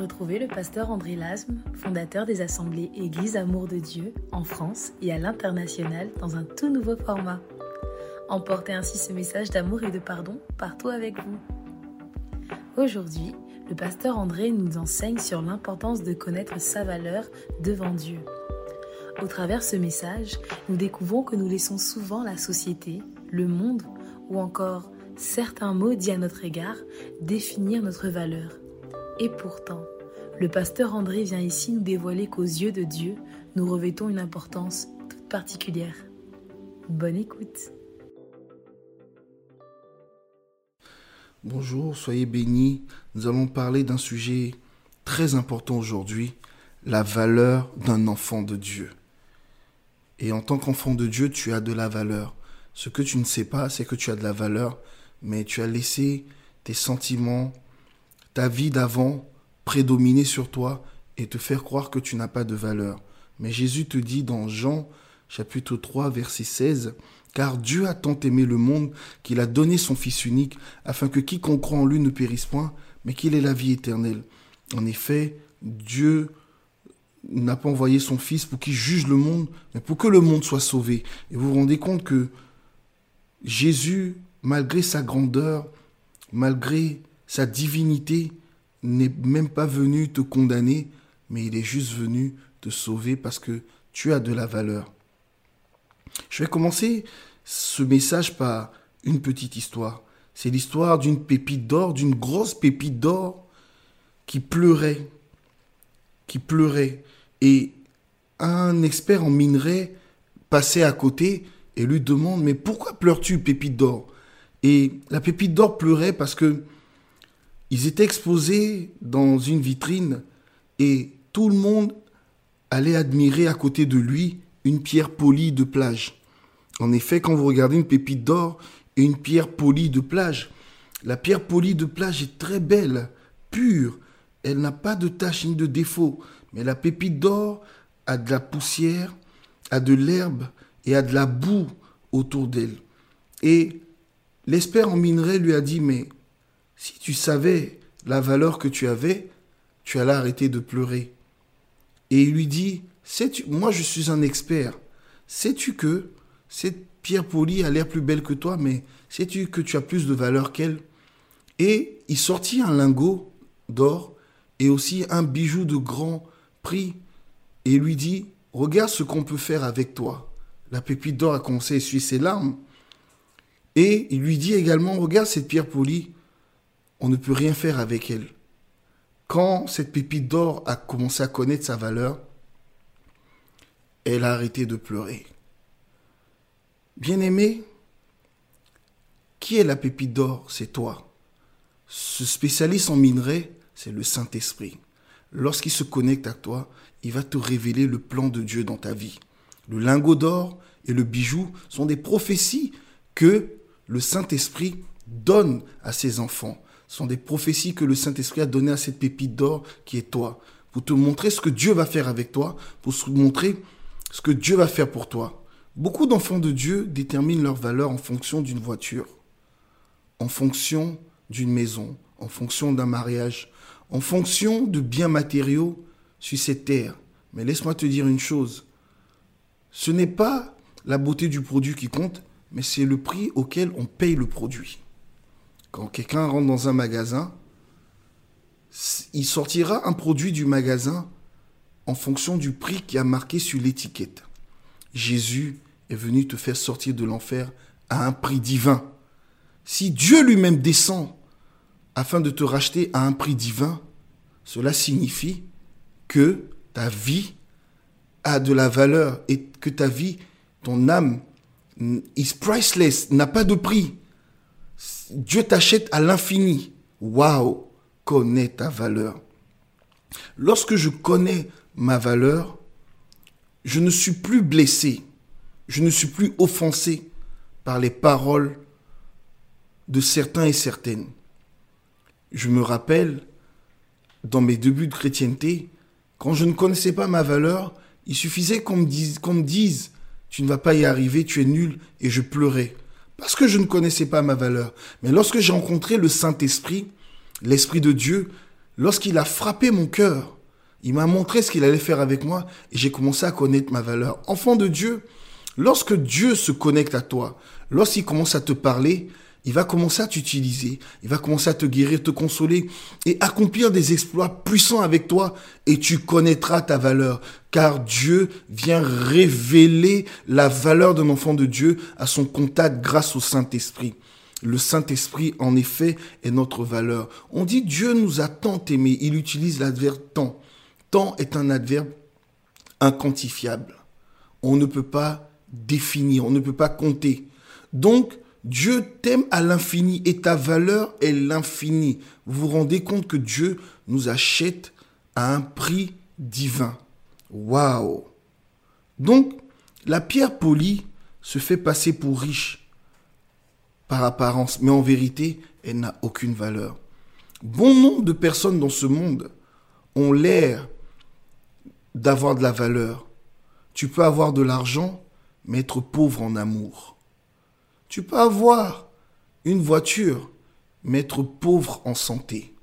Retrouvez le pasteur André Lasme, fondateur des assemblées Église Amour de Dieu en France et à l'international dans un tout nouveau format. Emportez ainsi ce message d'amour et de pardon partout avec vous. Aujourd'hui, le pasteur André nous enseigne sur l'importance de connaître sa valeur devant Dieu. Au travers ce message, nous découvrons que nous laissons souvent la société, le monde ou encore certains mots dits à notre égard définir notre valeur. Et pourtant, le pasteur André vient ici nous dévoiler qu'aux yeux de Dieu, nous revêtons une importance toute particulière. Bonne écoute. Bonjour, soyez bénis. Nous allons parler d'un sujet très important aujourd'hui, la valeur d'un enfant de Dieu. Et en tant qu'enfant de Dieu, tu as de la valeur. Ce que tu ne sais pas, c'est que tu as de la valeur, mais tu as laissé tes sentiments, ta vie d'avant prédominer sur toi et te faire croire que tu n'as pas de valeur. Mais Jésus te dit dans Jean chapitre 3 verset 16, car Dieu a tant aimé le monde qu'il a donné son Fils unique, afin que quiconque croit en lui ne périsse point, mais qu'il ait la vie éternelle. En effet, Dieu n'a pas envoyé son Fils pour qu'il juge le monde, mais pour que le monde soit sauvé. Et vous vous rendez compte que Jésus, malgré sa grandeur, malgré sa divinité, n'est même pas venu te condamner, mais il est juste venu te sauver parce que tu as de la valeur. Je vais commencer ce message par une petite histoire. C'est l'histoire d'une pépite d'or, d'une grosse pépite d'or qui pleurait, qui pleurait. Et un expert en minerai passait à côté et lui demande Mais pourquoi pleures-tu, pépite d'or? Et la pépite d'or pleurait parce que ils étaient exposés dans une vitrine et tout le monde allait admirer à côté de lui une pierre polie de plage. En effet, quand vous regardez une pépite d'or et une pierre polie de plage, la pierre polie de plage est très belle, pure, elle n'a pas de taches ni de défauts, mais la pépite d'or a de la poussière, a de l'herbe et a de la boue autour d'elle. Et l'expert en minerai lui a dit, mais si tu savais la valeur que tu avais, tu allais arrêter de pleurer. Et il lui dit, moi je suis un expert. Sais-tu que cette pierre polie a l'air plus belle que toi, mais sais-tu que tu as plus de valeur qu'elle? Et il sortit un lingot d'or et aussi un bijou de grand prix et lui dit, regarde ce qu'on peut faire avec toi. La pépite d'or a commencé à essuyer ses larmes. Et il lui dit également, regarde cette pierre polie, on ne peut rien faire avec elle. Quand cette pépite d'or a commencé à connaître sa valeur, elle a arrêté de pleurer. Bien-aimé, qui est la pépite d'or? C'est toi. Ce spécialiste en minerai, c'est le Saint-Esprit. Lorsqu'il se connecte à toi, il va te révéler le plan de Dieu dans ta vie. Le lingot d'or et le bijou sont des prophéties que le Saint-Esprit donne à ses enfants sont des prophéties que le Saint-Esprit a données à cette pépite d'or qui est toi, pour te montrer ce que Dieu va faire avec toi, pour te montrer ce que Dieu va faire pour toi. Beaucoup d'enfants de Dieu déterminent leur valeur en fonction d'une voiture, en fonction d'une maison, en fonction d'un mariage, en fonction de biens matériaux sur cette terre. Mais laisse-moi te dire une chose, ce n'est pas la beauté du produit qui compte, mais c'est le prix auquel on paye le produit. Quand quelqu'un rentre dans un magasin, il sortira un produit du magasin en fonction du prix qui a marqué sur l'étiquette. Jésus est venu te faire sortir de l'enfer à un prix divin. Si Dieu lui-même descend afin de te racheter à un prix divin, cela signifie que ta vie a de la valeur et que ta vie, ton âme, is priceless, n'a pas de prix. Dieu t'achète à l'infini. Waouh, connais ta valeur. Lorsque je connais ma valeur, je ne suis plus blessé, je ne suis plus offensé par les paroles de certains et certaines. Je me rappelle, dans mes débuts de chrétienté, quand je ne connaissais pas ma valeur, il suffisait qu'on me dise, qu'on me dise, tu ne vas pas y arriver, tu es nul, et je pleurais parce que je ne connaissais pas ma valeur. Mais lorsque j'ai rencontré le Saint-Esprit, l'Esprit de Dieu, lorsqu'il a frappé mon cœur, il m'a montré ce qu'il allait faire avec moi et j'ai commencé à connaître ma valeur. Enfant de Dieu, lorsque Dieu se connecte à toi, lorsqu'il commence à te parler, il va commencer à t'utiliser, il va commencer à te guérir, te consoler et accomplir des exploits puissants avec toi et tu connaîtras ta valeur car Dieu vient révéler la valeur d'un enfant de Dieu à son contact grâce au Saint-Esprit. Le Saint-Esprit, en effet, est notre valeur. On dit Dieu nous a tant aimés. Il utilise l'adverbe tant. Tant est un adverbe inquantifiable. On ne peut pas définir, on ne peut pas compter. Donc, Dieu t'aime à l'infini et ta valeur est l'infini. Vous vous rendez compte que Dieu nous achète à un prix divin. Waouh Donc, la pierre polie se fait passer pour riche par apparence, mais en vérité, elle n'a aucune valeur. Bon nombre de personnes dans ce monde ont l'air d'avoir de la valeur. Tu peux avoir de l'argent, mais être pauvre en amour. Tu peux avoir une voiture, mais être pauvre en santé.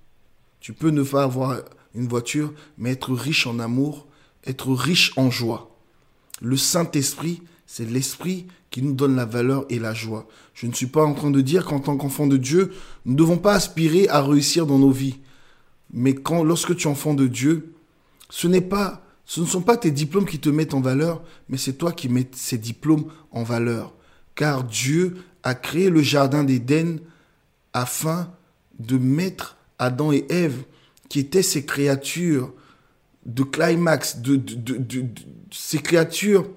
Tu peux ne pas avoir une voiture, mais être riche en amour, être riche en joie. Le Saint-Esprit, c'est l'Esprit qui nous donne la valeur et la joie. Je ne suis pas en train de dire qu'en tant qu'enfant de Dieu, nous ne devons pas aspirer à réussir dans nos vies. Mais quand, lorsque tu es enfant de Dieu, ce n'est pas, ce ne sont pas tes diplômes qui te mettent en valeur, mais c'est toi qui mets ces diplômes en valeur car Dieu a créé le jardin d'Éden afin de mettre Adam et Ève, qui étaient ces créatures de climax, de, ces créatures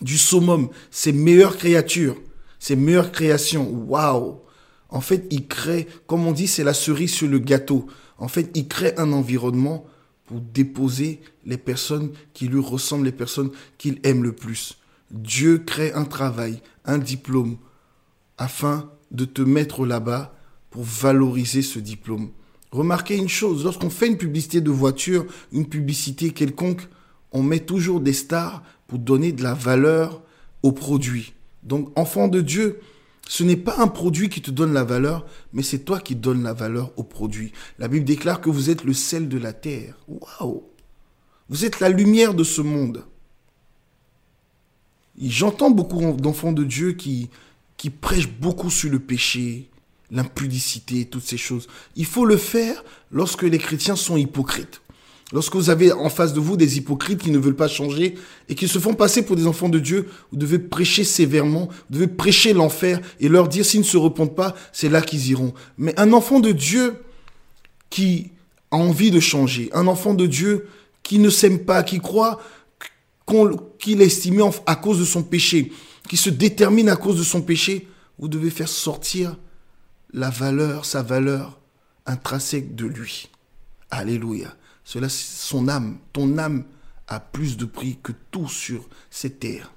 du summum, ces meilleures créatures, ces meilleures créations. Waouh En fait, il crée, comme on dit, c'est la cerise sur le gâteau. En fait, il crée un environnement pour déposer les personnes qui lui ressemblent, les personnes qu'il aime le plus. Dieu crée un travail, un diplôme, afin de te mettre là-bas pour valoriser ce diplôme. Remarquez une chose, lorsqu'on fait une publicité de voiture, une publicité quelconque, on met toujours des stars pour donner de la valeur au produit. Donc, enfant de Dieu, ce n'est pas un produit qui te donne la valeur, mais c'est toi qui donnes la valeur au produit. La Bible déclare que vous êtes le sel de la terre. Waouh Vous êtes la lumière de ce monde. J'entends beaucoup d'enfants de Dieu qui, qui prêchent beaucoup sur le péché, l'impudicité, toutes ces choses. Il faut le faire lorsque les chrétiens sont hypocrites. Lorsque vous avez en face de vous des hypocrites qui ne veulent pas changer et qui se font passer pour des enfants de Dieu, vous devez prêcher sévèrement, vous devez prêcher l'enfer et leur dire s'ils ne se repentent pas, c'est là qu'ils iront. Mais un enfant de Dieu qui a envie de changer, un enfant de Dieu qui ne s'aime pas, qui croit qu'il est estimé à cause de son péché, qui se détermine à cause de son péché, vous devez faire sortir la valeur, sa valeur intrinsèque de lui. Alléluia. Cela, son âme, ton âme a plus de prix que tout sur cette terre.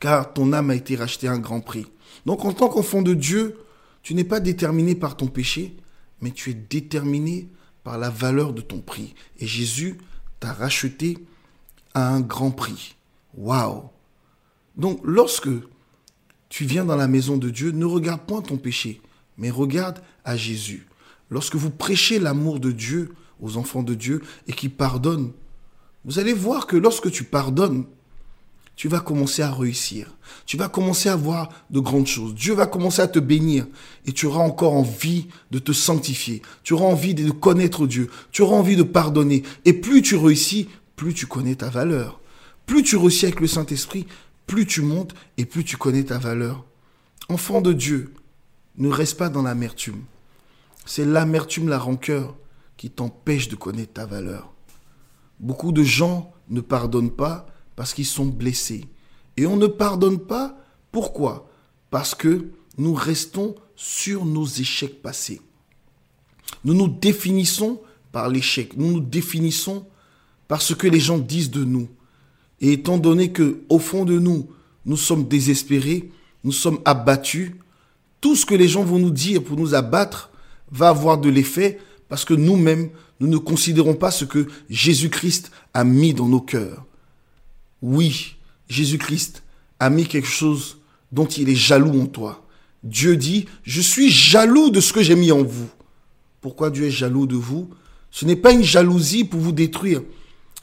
Car ton âme a été rachetée à un grand prix. Donc en tant qu'enfant de Dieu, tu n'es pas déterminé par ton péché, mais tu es déterminé par la valeur de ton prix. Et Jésus t'a racheté à un grand prix. Waouh Donc lorsque tu viens dans la maison de Dieu, ne regarde point ton péché, mais regarde à Jésus. Lorsque vous prêchez l'amour de Dieu aux enfants de Dieu et qui pardonnent, vous allez voir que lorsque tu pardonnes, tu vas commencer à réussir. Tu vas commencer à voir de grandes choses. Dieu va commencer à te bénir et tu auras encore envie de te sanctifier. Tu auras envie de connaître Dieu. Tu auras envie de pardonner. Et plus tu réussis, plus tu connais ta valeur. Plus tu réussis avec le Saint-Esprit, plus tu montes et plus tu connais ta valeur. Enfant de Dieu, ne reste pas dans l'amertume. C'est l'amertume, la rancœur qui t'empêche de connaître ta valeur. Beaucoup de gens ne pardonnent pas parce qu'ils sont blessés. Et on ne pardonne pas, pourquoi? Parce que nous restons sur nos échecs passés. Nous nous définissons par l'échec. Nous nous définissons par ce que les gens disent de nous. Et étant donné que au fond de nous, nous sommes désespérés, nous sommes abattus, tout ce que les gens vont nous dire pour nous abattre va avoir de l'effet parce que nous-mêmes, nous ne considérons pas ce que Jésus-Christ a mis dans nos cœurs. Oui, Jésus-Christ a mis quelque chose dont il est jaloux en toi. Dieu dit, je suis jaloux de ce que j'ai mis en vous pourquoi Dieu est jaloux de vous? Ce n'est pas une jalousie pour vous détruire,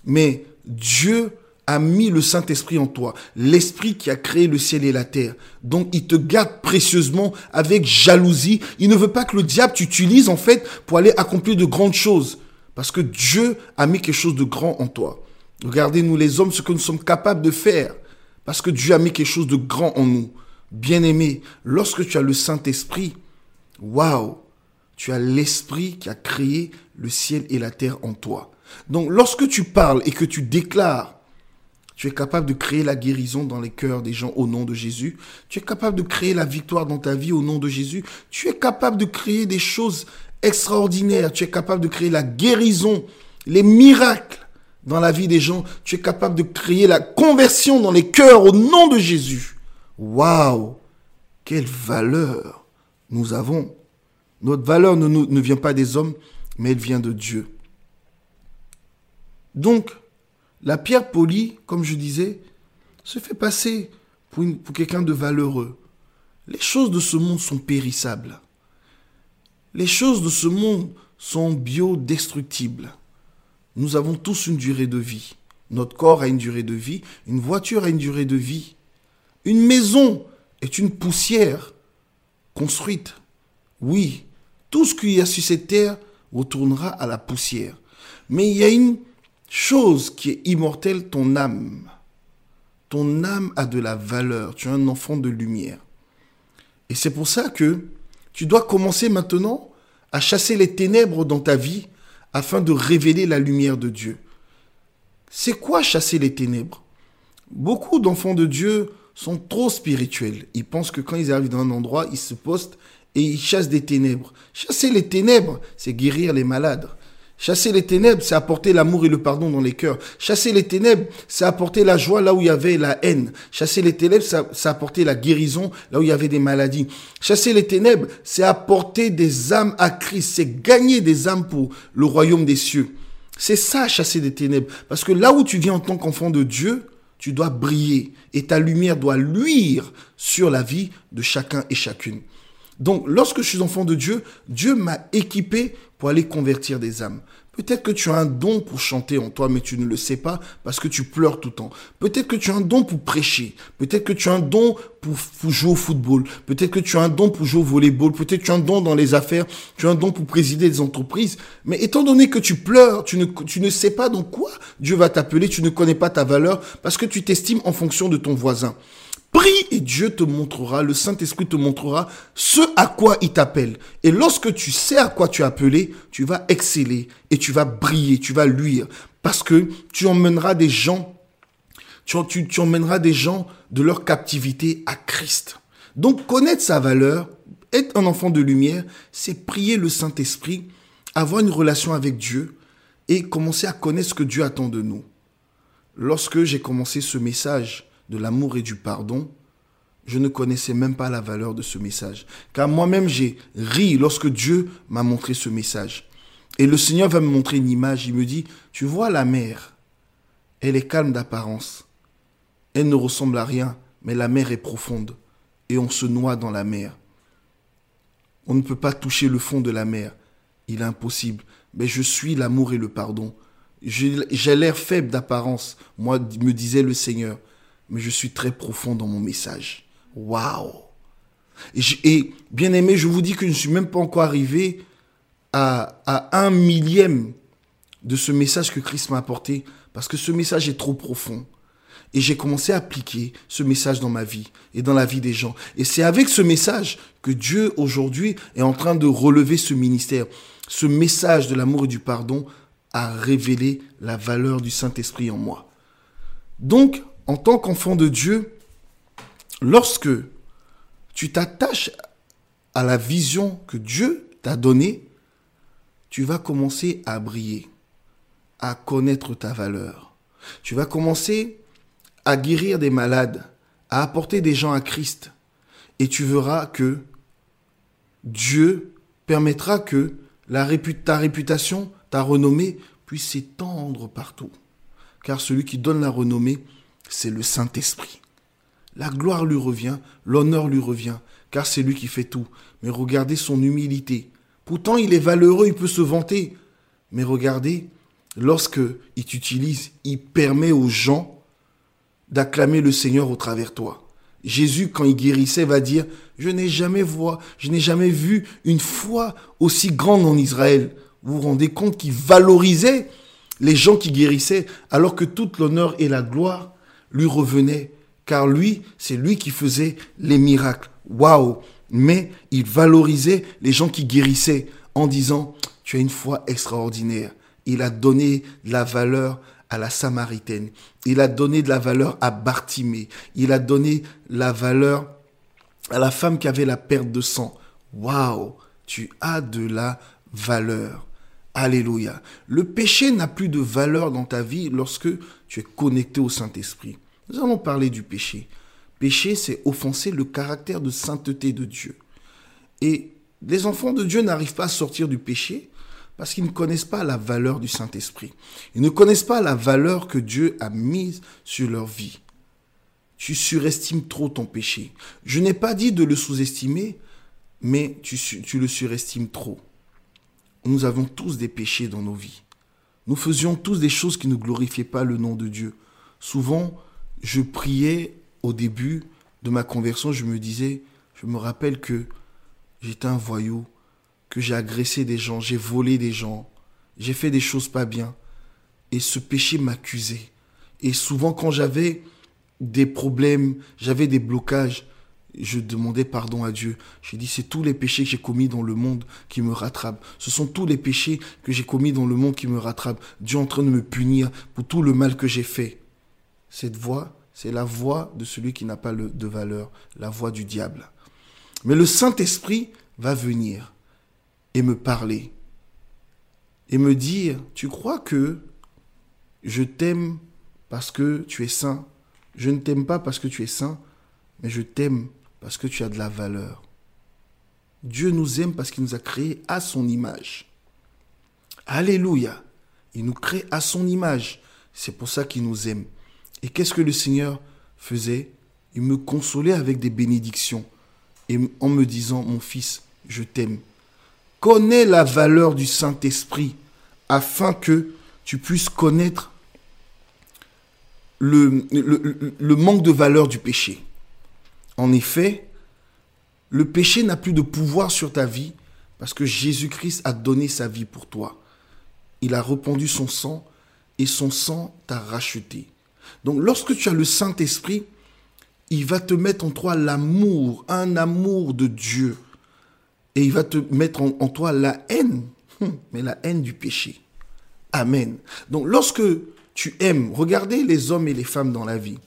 mais Dieu a mis le Saint-Esprit en toi, l'Esprit qui a créé le ciel et la terre. Donc il te garde précieusement avec jalousie. Il ne veut pas que le diable t'utilise en fait pour aller accomplir de grandes choses. Parce que Dieu a mis quelque chose de grand en toi. Regardez, nous les hommes, ce que nous sommes capables de faire. Parce que Dieu a mis quelque chose de grand en nous. Bien-aimé, lorsque tu as le Saint-Esprit, waouh, tu as l'Esprit qui a créé le ciel et la terre en toi. Donc lorsque tu parles et que tu déclares, tu es capable de créer la guérison dans les cœurs des gens au nom de Jésus. Tu es capable de créer la victoire dans ta vie au nom de Jésus. Tu es capable de créer des choses extraordinaires. Tu es capable de créer la guérison, les miracles dans la vie des gens. Tu es capable de créer la conversion dans les cœurs au nom de Jésus. Waouh Quelle valeur nous avons Notre valeur ne, ne vient pas des hommes, mais elle vient de Dieu. Donc, la pierre polie, comme je disais, se fait passer pour, pour quelqu'un de valeureux. Les choses de ce monde sont périssables. Les choses de ce monde sont biodestructibles. Nous avons tous une durée de vie. Notre corps a une durée de vie, une voiture a une durée de vie. Une maison est une poussière construite. Oui, tout ce qu'il y a sur cette terre retournera à la poussière. Mais il y a une chose qui est immortelle, ton âme. Ton âme a de la valeur. Tu es un enfant de lumière. Et c'est pour ça que tu dois commencer maintenant à chasser les ténèbres dans ta vie afin de révéler la lumière de Dieu. C'est quoi chasser les ténèbres? Beaucoup d'enfants de Dieu sont trop spirituels. Ils pensent que quand ils arrivent dans un endroit, ils se postent et ils chassent des ténèbres. Chasser les ténèbres, c'est guérir les malades. Chasser les ténèbres, c'est apporter l'amour et le pardon dans les cœurs. Chasser les ténèbres, c'est apporter la joie là où il y avait la haine. Chasser les ténèbres, c'est apporter la guérison là où il y avait des maladies. Chasser les ténèbres, c'est apporter des âmes à Christ. C'est gagner des âmes pour le royaume des cieux. C'est ça, chasser des ténèbres. Parce que là où tu viens en tant qu'enfant de Dieu, tu dois briller et ta lumière doit luire sur la vie de chacun et chacune. Donc, lorsque je suis enfant de Dieu, Dieu m'a équipé pour aller convertir des âmes. Peut-être que tu as un don pour chanter en toi, mais tu ne le sais pas parce que tu pleures tout le temps. Peut-être que tu as un don pour prêcher. Peut-être que tu as un don pour, jouer au football. Peut-être que tu as un don pour jouer au volleyball. Peut-être que tu as un don dans les affaires. Tu as un don pour présider des entreprises. Mais étant donné que tu pleures, tu ne, tu ne sais pas dans quoi Dieu va t'appeler. Tu ne connais pas ta valeur parce que tu t'estimes en fonction de ton voisin. Prie et Dieu te montrera, le Saint-Esprit te montrera ce à quoi il t'appelle. Et lorsque tu sais à quoi tu es appelé, tu vas exceller et tu vas briller, tu vas luire. Parce que tu emmèneras des gens, tu, tu, emmèneras des gens de leur captivité à Christ. Donc connaître sa valeur, être un enfant de lumière, c'est prier le Saint-Esprit, avoir une relation avec Dieu et commencer à connaître ce que Dieu attend de nous. Lorsque j'ai commencé ce message, de l'amour et du pardon, je ne connaissais même pas la valeur de ce message. Car moi-même, j'ai ri lorsque Dieu m'a montré ce message. Et le Seigneur va me montrer une image. Il me dit, tu vois la mer, elle est calme d'apparence. Elle ne ressemble à rien, mais la mer est profonde. Et on se noie dans la mer. On ne peut pas toucher le fond de la mer. Il est impossible. Mais je suis l'amour et le pardon. J'ai l'air faible d'apparence, moi, me disait le Seigneur mais je suis très profond dans mon message. Waouh et, bien aimé, je vous dis que je ne suis même pas encore arrivé à, un millième de ce message que Christ m'a apporté, parce que ce message est trop profond. Et j'ai commencé à appliquer ce message dans ma vie et dans la vie des gens. Et c'est avec ce message que Dieu aujourd'hui est en train de relever ce ministère. Ce message de l'amour et du pardon a révélé la valeur du Saint-Esprit en moi. Donc, en tant qu'enfant de Dieu, lorsque tu t'attaches à la vision que Dieu t'a donnée, tu vas commencer à briller, à connaître ta valeur. Tu vas commencer à guérir des malades, à apporter des gens à Christ. Et tu verras que Dieu permettra que ta réputation, ta renommée puisse s'étendre partout. Car celui qui donne la renommée, c'est le Saint-Esprit. La gloire lui revient, l'honneur lui revient, car c'est lui qui fait tout. Mais regardez son humilité Pourtant, il est valeureux, il peut se vanter. Mais regardez, lorsque il t'utilise, il permet aux gens d'acclamer le Seigneur au travers toi. Jésus, quand il guérissait, va dire, je n'ai jamais vu, je n'ai jamais vu une foi aussi grande en Israël. Vous vous rendez compte qu'il valorisait les gens qui guérissaient, alors que toute l'honneur et la gloire lui revenaient. Car lui, c'est lui qui faisait les miracles. Waouh! Mais il valorisait les gens qui guérissaient en disant, tu as une foi extraordinaire. Il a donné de la valeur à la Samaritaine. Il a donné de la valeur à Bartimée. Il a donné la valeur à la femme qui avait la perte de sang. Waouh, tu as de la valeur. Alléluia. Le péché n'a plus de valeur dans ta vie lorsque tu es connecté au Saint-Esprit. Nous allons parler du péché. Péché, c'est offenser le caractère de sainteté de Dieu. Et les enfants de Dieu n'arrivent pas à sortir du péché parce qu'ils ne connaissent pas la valeur du Saint-Esprit. Ils ne connaissent pas la valeur que Dieu a mise sur leur vie. Tu surestimes trop ton péché. Je n'ai pas dit de le sous-estimer, mais tu, tu le surestimes trop. Nous avons tous des péchés dans nos vies. Nous faisions tous des choses qui ne glorifiaient pas le nom de Dieu. Souvent, je priais au début de ma conversion, je me disais, je me rappelle que j'étais un voyou, que j'ai agressé des gens, j'ai volé des gens, j'ai fait des choses pas bien. Et ce péché m'accusait. Et souvent quand j'avais des problèmes, j'avais des blocages, je demandais pardon à Dieu. J'ai dit, c'est tous les péchés que j'ai commis dans le monde qui me rattrapent. Ce sont tous les péchés que j'ai commis dans le monde qui me rattrapent. Dieu est en train de me punir pour tout le mal que j'ai fait. Cette voix, c'est la voix de celui qui n'a pas de valeur, la voix du diable. Mais le Saint-Esprit va venir et me parler et me dire, tu crois que je t'aime parce que tu es saint? Je ne t'aime pas parce que tu es saint, mais je t'aime parce que tu as de la valeur. Dieu nous aime parce qu'il nous a créés à son image. Alléluia. Il nous crée à son image. C'est pour ça qu'il nous aime. Et qu'est-ce que le Seigneur faisait? Il me consolait avec des bénédictions et en me disant, mon fils, je t'aime. Connais la valeur du Saint-Esprit afin que tu puisses connaître le, le, manque de valeur du péché? En effet, le péché n'a plus de pouvoir sur ta vie parce que Jésus-Christ a donné sa vie pour toi. Il a répandu son sang et son sang t'a racheté. Donc lorsque tu as le Saint-Esprit, il va te mettre en toi l'amour, un amour de Dieu. Et il va te mettre en, toi la haine, hum, mais la haine du péché. Amen. Donc lorsque tu aimes, regardez les hommes et les femmes dans la vie.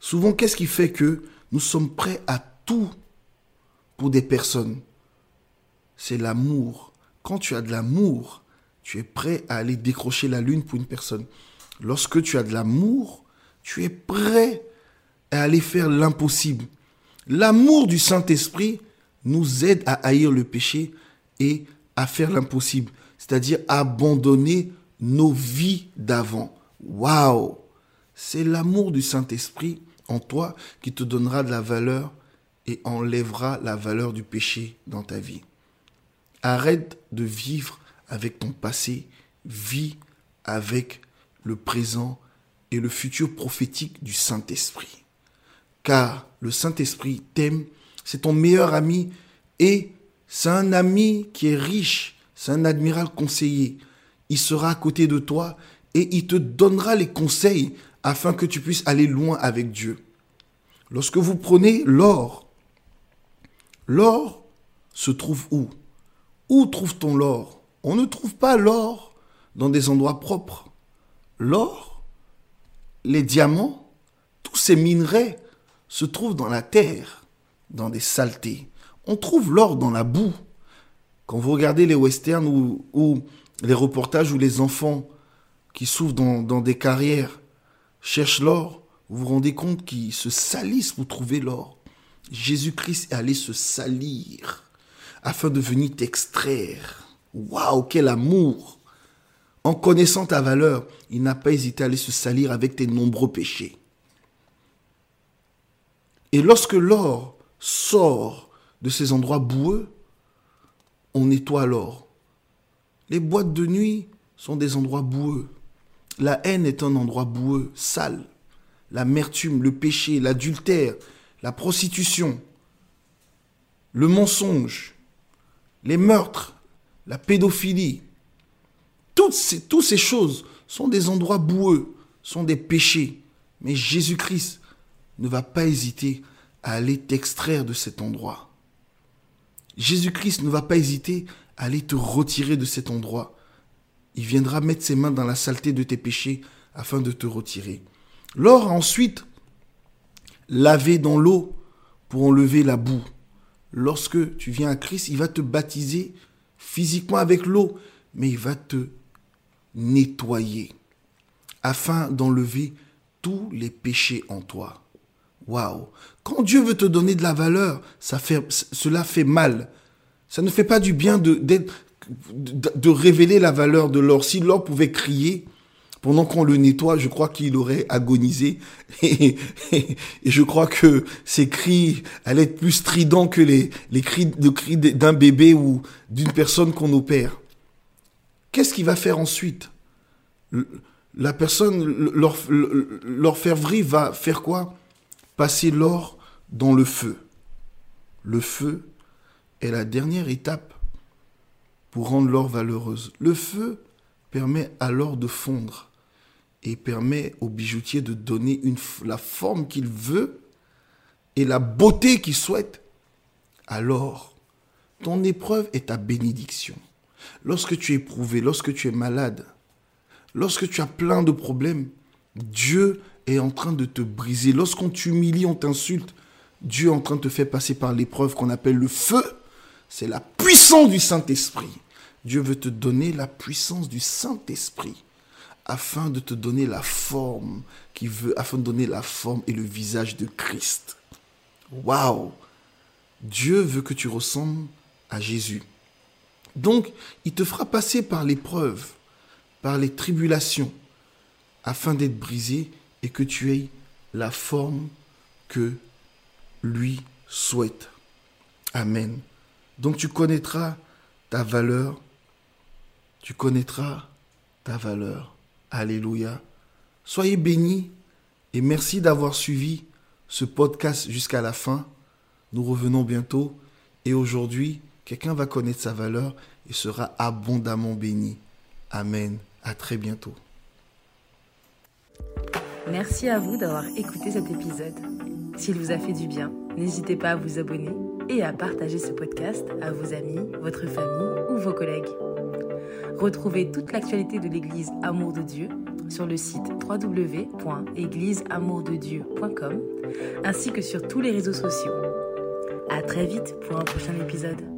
Souvent, qu'est-ce qui fait que nous sommes prêts à tout pour des personnes? C'est l'amour. Quand tu as de l'amour, tu es prêt à aller décrocher la lune pour une personne. Lorsque tu as de l'amour, tu es prêt à aller faire l'impossible. L'amour du Saint-Esprit nous aide à haïr le péché et à faire l'impossible, c'est-à-dire abandonner nos vies d'avant. Waouh C'est l'amour du Saint-Esprit en toi qui te donnera de la valeur et enlèvera la valeur du péché dans ta vie. Arrête de vivre avec ton passé, vis avec le présent et le futur prophétique du Saint-Esprit. Car le Saint-Esprit t'aime, c'est ton meilleur ami et c'est un ami qui est riche, c'est un admiral conseiller. Il sera à côté de toi et il te donnera les conseils afin que tu puisses aller loin avec Dieu. Lorsque vous prenez l'or, l'or se trouve où? Où trouve-t-on l'or? On ne trouve pas l'or dans des endroits propres l'or, les diamants, tous ces minerais se trouvent dans la terre, dans des saletés. On trouve l'or dans la boue. Quand vous regardez les westerns ou, les reportages où les enfants qui souffrent dans, des carrières cherchent l'or, vous vous rendez compte qu'ils se salissent pour trouver l'or. Jésus-Christ est allé se salir afin de venir t'extraire. Waouh, quel amour en connaissant ta valeur, il n'a pas hésité à aller se salir avec tes nombreux péchés. Et lorsque l'or sort de ces endroits boueux, on nettoie alors. Les boîtes de nuit sont des endroits boueux. La haine est un endroit boueux, sale. L'amertume, le péché, l'adultère, la prostitution, le mensonge, les meurtres, la pédophilie, toutes ces, choses sont des endroits boueux, sont des péchés. Mais Jésus-Christ ne va pas hésiter à aller t'extraire de cet endroit. Jésus-Christ ne va pas hésiter à aller te retirer de cet endroit. Il viendra mettre ses mains dans la saleté de tes péchés afin de te retirer. L'or ensuite lavé dans l'eau pour enlever la boue. Lorsque tu viens à Christ, il va te baptiser physiquement avec l'eau, mais il va te nettoyer afin d'enlever tous les péchés en toi. Waouh Quand Dieu veut te donner de la valeur, ça fait, cela fait mal. Ça ne fait pas du bien de, de, révéler la valeur de l'or. Si l'or pouvait crier pendant qu'on le nettoie, je crois qu'il aurait agonisé. Et, je crois que ses cris allaient être plus stridents que les, les cris, de cris d'un bébé ou d'une personne qu'on opère. Qu'est-ce qu'il va faire ensuite La personne, l'orfèvrerie va faire quoi Passer l'or dans le feu. Le feu est la dernière étape pour rendre l'or valeureuse. Le feu permet alors de fondre et permet au bijoutier de donner une, la forme qu'il veut et la beauté qu'il souhaite. Alors, ton épreuve est ta bénédiction. Lorsque tu es éprouvé, lorsque tu es malade, lorsque tu as plein de problèmes, Dieu est en train de te briser. Lorsqu'on t'humilie, on t'insulte, Dieu est en train de te faire passer par l'épreuve qu'on appelle le feu. C'est la puissance du Saint-Esprit. Dieu veut te donner la puissance du Saint-Esprit afin de te donner la forme qui veut, afin de donner la forme et le visage de Christ. Waouh! Dieu veut que tu ressembles à Jésus. Donc, il te fera passer par l'épreuve, par les tribulations, afin d'être brisé et que tu aies la forme que lui souhaite. Amen. Donc tu connaîtras ta valeur, tu connaîtras ta valeur. Alléluia. Soyez bénis et merci d'avoir suivi ce podcast jusqu'à la fin. Nous revenons bientôt et aujourd'hui, quelqu'un va connaître sa valeur et sera abondamment béni. Amen. À très bientôt. Merci à vous d'avoir écouté cet épisode. S'il vous a fait du bien, n'hésitez pas à vous abonner et à partager ce podcast à vos amis, votre famille ou vos collègues. Retrouvez toute l'actualité de l'Église Amour de Dieu sur le site www.égliseamourdedieu.com ainsi que sur tous les réseaux sociaux. À très vite pour un prochain épisode.